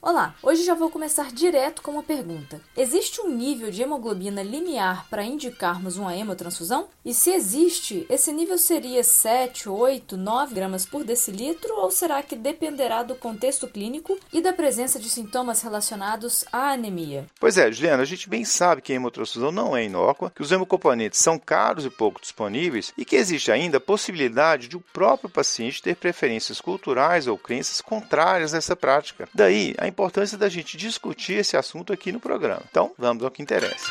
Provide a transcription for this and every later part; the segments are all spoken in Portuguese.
Olá, hoje já vou começar direto com uma pergunta. Existe um nível de hemoglobina limiar para indicarmos uma hemotransfusão? E se existe, esse nível seria 7, 8, 9 gramas por decilitro ou será que dependerá do contexto clínico e da presença de sintomas relacionados à anemia? Pois é, Juliana, a gente bem sabe que a hemotransfusão não é inócua, que os hemocomponentes são caros e pouco disponíveis e que existe ainda a possibilidade de o próprio paciente ter preferências culturais ou crenças contrárias a essa prática. Daí, a importância da gente discutir esse assunto aqui no programa. Então, vamos ao que interessa.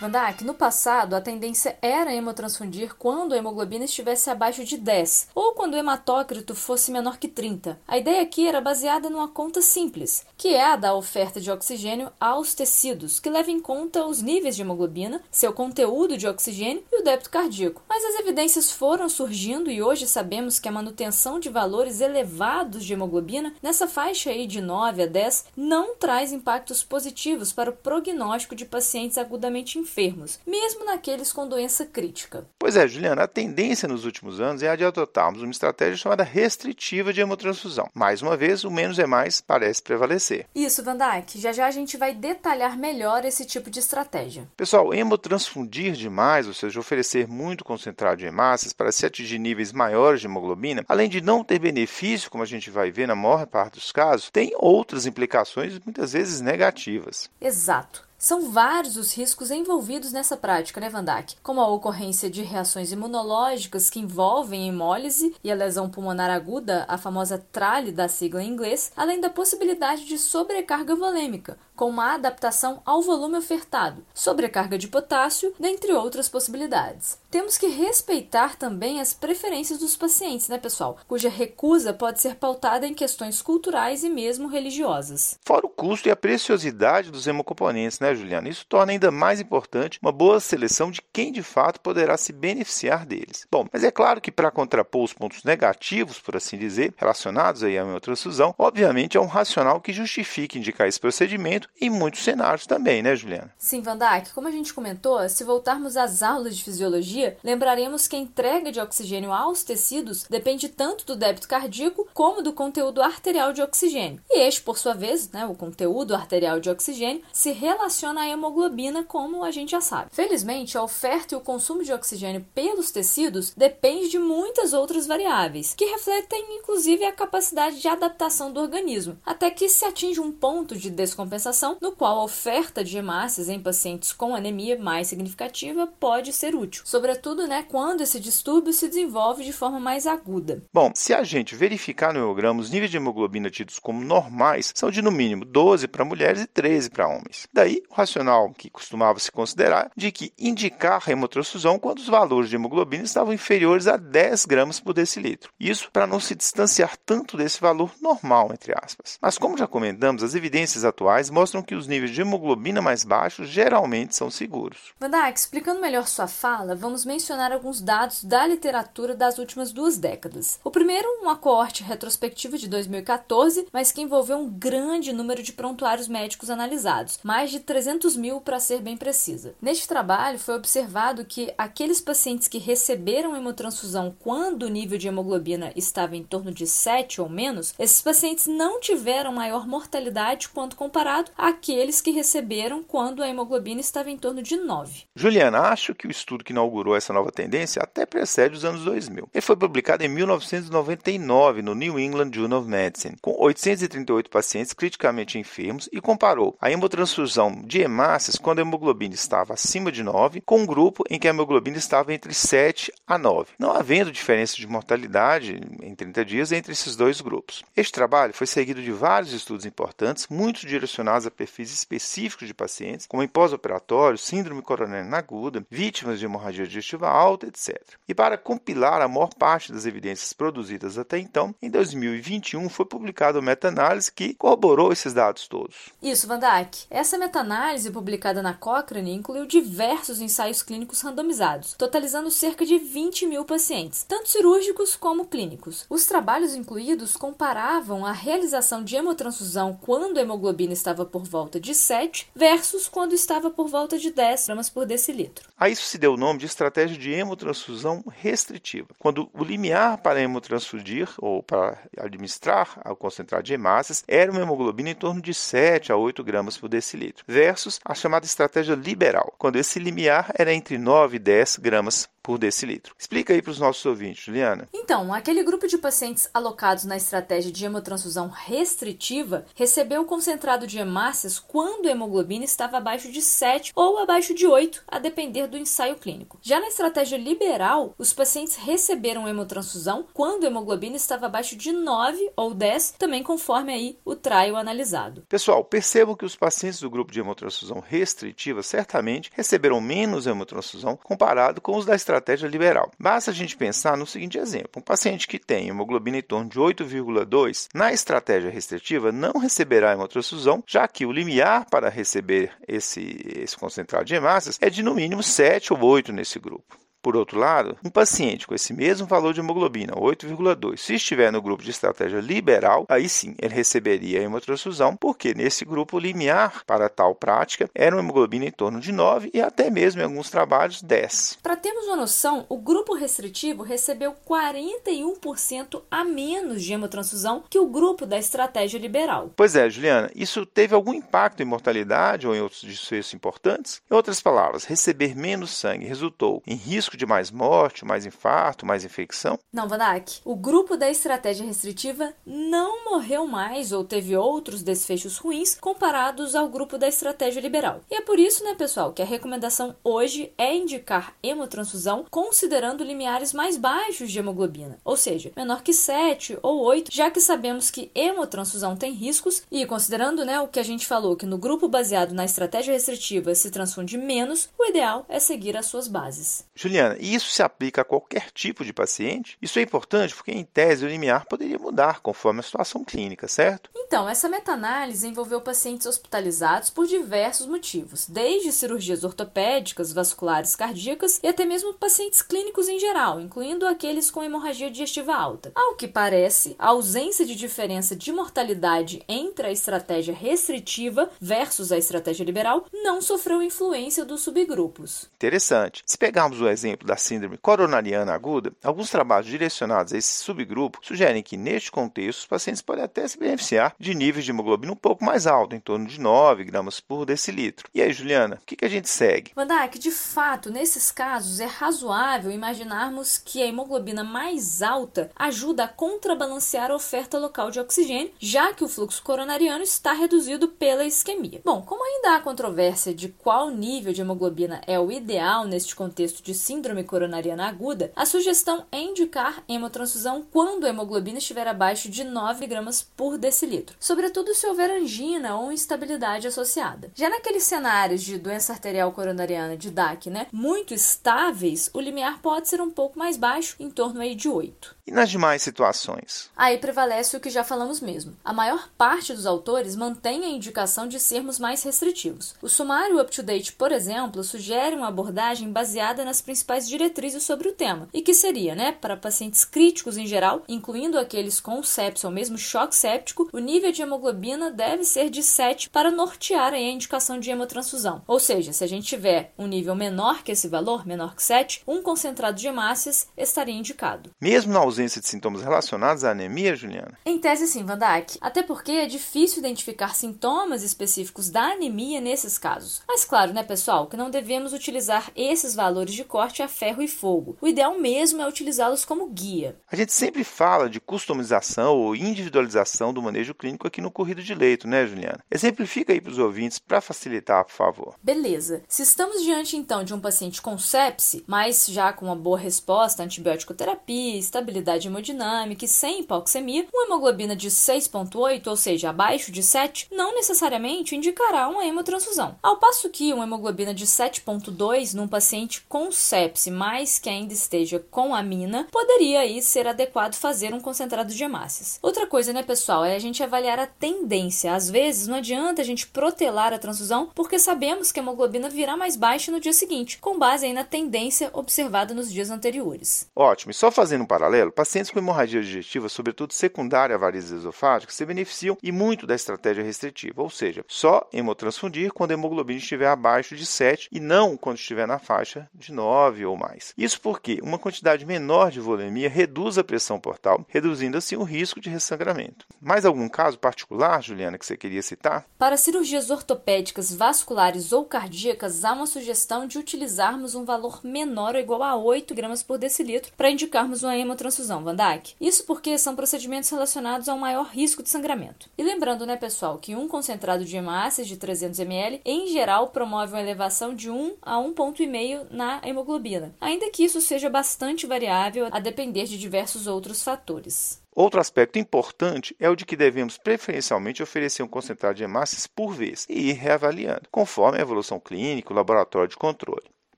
Vandak, no passado a tendência era hemotransfundir quando a hemoglobina estivesse abaixo de 10 ou quando o hematócrito fosse menor que 30. A ideia aqui era baseada numa conta simples, que é a da oferta de oxigênio aos tecidos, que leva em conta os níveis de hemoglobina, seu conteúdo de oxigênio e o débito cardíaco. Mas as evidências foram surgindo e hoje sabemos que a manutenção de valores elevados de hemoglobina nessa faixa aí de 9 a 10 não traz impactos positivos para o prognóstico de pacientes agudamente enfermos, mesmo naqueles com doença crítica. Pois é, Juliana, a tendência nos últimos anos é a de adotarmos uma estratégia chamada restritiva de hemotransfusão. Mais uma vez, o menos é mais parece prevalecer. Isso, Van Dijk. Já já a gente vai detalhar melhor esse tipo de estratégia. Pessoal, hemotransfundir demais, ou seja, oferecer muito concentrado de hemácias para se atingir níveis maiores de hemoglobina, além de não ter benefício, como a gente vai ver na maior parte dos casos, tem outras implicações muitas vezes negativas. Exato. São vários os riscos envolvidos nessa prática, né, Vandak? Como a ocorrência de reações imunológicas que envolvem hemólise e a lesão pulmonar aguda, a famosa trale da sigla em inglês, além da possibilidade de sobrecarga volêmica, com uma adaptação ao volume ofertado, sobrecarga de potássio, dentre outras possibilidades. Temos que respeitar também as preferências dos pacientes, né, pessoal? Cuja recusa pode ser pautada em questões culturais e mesmo religiosas. Fora o custo e a preciosidade dos hemocomponentes, né, Juliana? Isso torna ainda mais importante uma boa seleção de quem de fato poderá se beneficiar deles. Bom, mas é claro que para contrapor os pontos negativos, por assim dizer, relacionados aí a uma transfusão, obviamente é um racional que justifique indicar esse procedimento em muitos cenários também, né, Juliana? Sim, Van como a gente comentou, se voltarmos às aulas de fisiologia, lembraremos que a entrega de oxigênio aos tecidos depende tanto do débito cardíaco como do conteúdo arterial de oxigênio. E este, por sua vez, né, o conteúdo arterial de oxigênio, se relaciona à hemoglobina, como a gente já sabe. Felizmente, a oferta e o consumo de oxigênio pelos tecidos depende de muitas outras variáveis, que refletem inclusive a capacidade de adaptação do organismo, até que se atinge um ponto de descompensação no qual a oferta de hemácias em pacientes com anemia mais significativa pode ser útil, sobretudo né, quando esse distúrbio se desenvolve de forma mais aguda. Bom, se a gente verificar no hemograma, os níveis de hemoglobina tidos como normais são de no mínimo 12 para mulheres e 13 para homens. Daí, o racional que costumava se considerar de que indicar hemotransfusão quando os valores de hemoglobina estavam inferiores a 10 gramas por decilitro. Isso para não se distanciar tanto desse valor normal, entre aspas. Mas como já comentamos, as evidências atuais mostram mostram que os níveis de hemoglobina mais baixos geralmente são seguros. Vandak, explicando melhor sua fala, vamos mencionar alguns dados da literatura das últimas duas décadas. O primeiro, uma coorte retrospectiva de 2014, mas que envolveu um grande número de prontuários médicos analisados, mais de 300 mil para ser bem precisa. Neste trabalho, foi observado que aqueles pacientes que receberam hemotransfusão quando o nível de hemoglobina estava em torno de 7 ou menos, esses pacientes não tiveram maior mortalidade quando comparado aqueles que receberam quando a hemoglobina estava em torno de 9. Juliana, acho que o estudo que inaugurou essa nova tendência até precede os anos 2000. Ele foi publicado em 1999 no New England Journal of Medicine, com 838 pacientes criticamente enfermos e comparou a hemotransfusão de hemácias quando a hemoglobina estava acima de 9 com um grupo em que a hemoglobina estava entre 7 a 9, não havendo diferença de mortalidade em 30 dias entre esses dois grupos. Este trabalho foi seguido de vários estudos importantes, muitos direcionados a perfis específicos de pacientes, como em pós-operatório, síndrome coronariana aguda, vítimas de hemorragia digestiva alta, etc. E para compilar a maior parte das evidências produzidas até então, em 2021 foi publicada uma meta-análise que corroborou esses dados todos. Isso, Van Dijk. Essa meta-análise publicada na Cochrane incluiu diversos ensaios clínicos randomizados, totalizando cerca de 20 mil pacientes, tanto cirúrgicos como clínicos. Os trabalhos incluídos comparavam a realização de hemotransfusão quando a hemoglobina estava por volta de 7 versus quando estava por volta de 10 gramas por decilitro. A isso se deu o nome de estratégia de hemotransfusão restritiva, quando o limiar para hemotransfundir ou para administrar o concentrado de hemácias era uma hemoglobina em torno de 7 a 8 gramas por decilitro, versus a chamada estratégia liberal, quando esse limiar era entre 9 e 10 gramas por decilitro. Explica aí para os nossos ouvintes, Juliana. Então, aquele grupo de pacientes alocados na estratégia de hemotransfusão restritiva recebeu o concentrado de hemácias quando a hemoglobina estava abaixo de 7 ou abaixo de 8, a depender do ensaio clínico. Já na estratégia liberal, os pacientes receberam hemotransfusão quando a hemoglobina estava abaixo de 9 ou 10, também conforme aí o trial analisado. Pessoal, percebam que os pacientes do grupo de hemotransfusão restritiva certamente receberam menos hemotransfusão comparado com os da estratégia liberal. Basta a gente pensar no seguinte exemplo: um paciente que tem hemoglobina em torno de 8,2 na estratégia restritiva não receberá hemotransfusão, já que o limiar para receber esse, esse concentrado de hemácias é de no mínimo 7 ou 8 nesse grupo. Por outro lado, um paciente com esse mesmo valor de hemoglobina, 8,2, se estiver no grupo de estratégia liberal, aí sim ele receberia a hemotransfusão, porque nesse grupo limiar para tal prática era uma hemoglobina em torno de 9 e até mesmo em alguns trabalhos 10. Para termos uma noção, o grupo restritivo recebeu 41% a menos de hemotransfusão que o grupo da estratégia liberal. Pois é, Juliana, isso teve algum impacto em mortalidade ou em outros desfechos importantes? Em outras palavras, receber menos sangue resultou em risco risco de mais morte, mais infarto, mais infecção? Não, Vanak. O grupo da estratégia restritiva não morreu mais ou teve outros desfechos ruins comparados ao grupo da estratégia liberal. E é por isso, né, pessoal, que a recomendação hoje é indicar hemotransfusão considerando limiares mais baixos de hemoglobina, ou seja, menor que 7 ou 8, já que sabemos que hemotransfusão tem riscos e considerando, né, o que a gente falou que no grupo baseado na estratégia restritiva se transfunde menos, o ideal é seguir as suas bases. Juliana, e isso se aplica a qualquer tipo de paciente? Isso é importante porque, em tese, o limiar poderia mudar conforme a situação clínica, certo? Então, essa meta-análise envolveu pacientes hospitalizados por diversos motivos, desde cirurgias ortopédicas, vasculares, cardíacas e até mesmo pacientes clínicos em geral, incluindo aqueles com hemorragia digestiva alta. Ao que parece, a ausência de diferença de mortalidade entre a estratégia restritiva versus a estratégia liberal não sofreu influência dos subgrupos. Interessante. Se pegarmos o exemplo exemplo, da síndrome coronariana aguda, alguns trabalhos direcionados a esse subgrupo sugerem que, neste contexto, os pacientes podem até se beneficiar de níveis de hemoglobina um pouco mais altos, em torno de 9 gramas por decilitro. E aí, Juliana, o que, que a gente segue? Vandak, de fato, nesses casos é razoável imaginarmos que a hemoglobina mais alta ajuda a contrabalancear a oferta local de oxigênio, já que o fluxo coronariano está reduzido pela isquemia. Bom, como ainda há controvérsia de qual nível de hemoglobina é o ideal neste contexto de síndrome síndrome coronariana aguda, a sugestão é indicar hemotransfusão quando a hemoglobina estiver abaixo de 9 gramas por decilitro, sobretudo se houver angina ou instabilidade associada. Já naqueles cenários de doença arterial coronariana de DAC, né, muito estáveis, o limiar pode ser um pouco mais baixo, em torno aí de 8. E nas demais situações? Aí prevalece o que já falamos mesmo. A maior parte dos autores mantém a indicação de sermos mais restritivos. O sumário UpToDate, por exemplo, sugere uma abordagem baseada nas principais diretrizes sobre o tema, e que seria, né, para pacientes críticos em geral, incluindo aqueles com sepsis ou mesmo choque séptico, o nível de hemoglobina deve ser de 7 para nortear a indicação de hemotransfusão. Ou seja, se a gente tiver um nível menor que esse valor, menor que 7, um concentrado de hemácias estaria indicado. Mesmo na ausência de sintomas relacionados à anemia, Juliana? Em tese, sim, Van Dijk. Até porque é difícil identificar sintomas específicos da anemia nesses casos. Mas claro, né, pessoal, que não devemos utilizar esses valores de corte a ferro e fogo. O ideal mesmo é utilizá-los como guia. A gente sempre fala de customização ou individualização do manejo clínico aqui no corrido de leito, né, Juliana? Exemplifica aí para os ouvintes para facilitar, por favor. Beleza. Se estamos diante então de um paciente com sepse, mas já com uma boa resposta à antibiótico terapia, estabilidade estabilidade hemodinâmica e sem hipoxemia, uma hemoglobina de 6,8, ou seja, abaixo de 7, não necessariamente indicará uma hemotransfusão. Ao passo que uma hemoglobina de 7,2 num paciente com sepse, mas que ainda esteja com amina, poderia aí ser adequado fazer um concentrado de hemácias. Outra coisa, né, pessoal, é a gente avaliar a tendência. Às vezes, não adianta a gente protelar a transfusão porque sabemos que a hemoglobina virá mais baixa no dia seguinte, com base aí na tendência observada nos dias anteriores. Ótimo. E só fazendo um paralelo, pacientes com hemorragia digestiva, sobretudo secundária a varizes esofágicas, se beneficiam e muito da estratégia restritiva, ou seja, só hemotransfundir quando a hemoglobina estiver abaixo de 7 e não quando estiver na faixa de 9 ou mais. Isso porque uma quantidade menor de volemia reduz a pressão portal, reduzindo assim o risco de ressangramento. Mais algum caso particular, Juliana, que você queria citar? Para cirurgias ortopédicas, vasculares ou cardíacas, há uma sugestão de utilizarmos um valor menor ou igual a 8 gramas por decilitro para indicarmos uma hemotransfusão, Van Dijk. Isso porque são procedimentos relacionados a um maior risco de sangramento. E lembrando, né, pessoal, que um concentrado de hemácias de 300 ml, em geral, promove uma elevação de 1 a 1,5 na hemoglobina, ainda que isso seja bastante variável a depender de diversos outros fatores. Outro aspecto importante é o de que devemos preferencialmente oferecer um concentrado de hemácias por vez e ir reavaliando, conforme a evolução clínica e o laboratório de controle.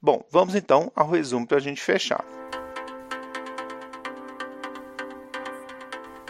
Bom, vamos então ao resumo para a gente fechar.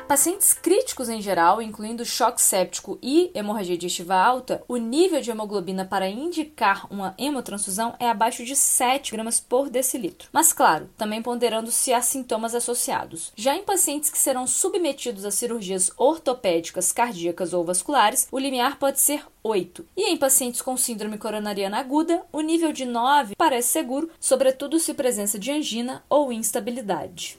Pacientes críticos em geral, incluindo choque séptico e hemorragia digestiva alta, o nível de hemoglobina para indicar uma hemotransfusão é abaixo de 7 gramas por decilitro. Mas, claro, também ponderando se há sintomas associados. Já em pacientes que serão submetidos a cirurgias ortopédicas, cardíacas ou vasculares, o limiar pode ser 8. E em pacientes com síndrome coronariana aguda, o nível de 9 parece seguro, sobretudo se presença de angina ou instabilidade.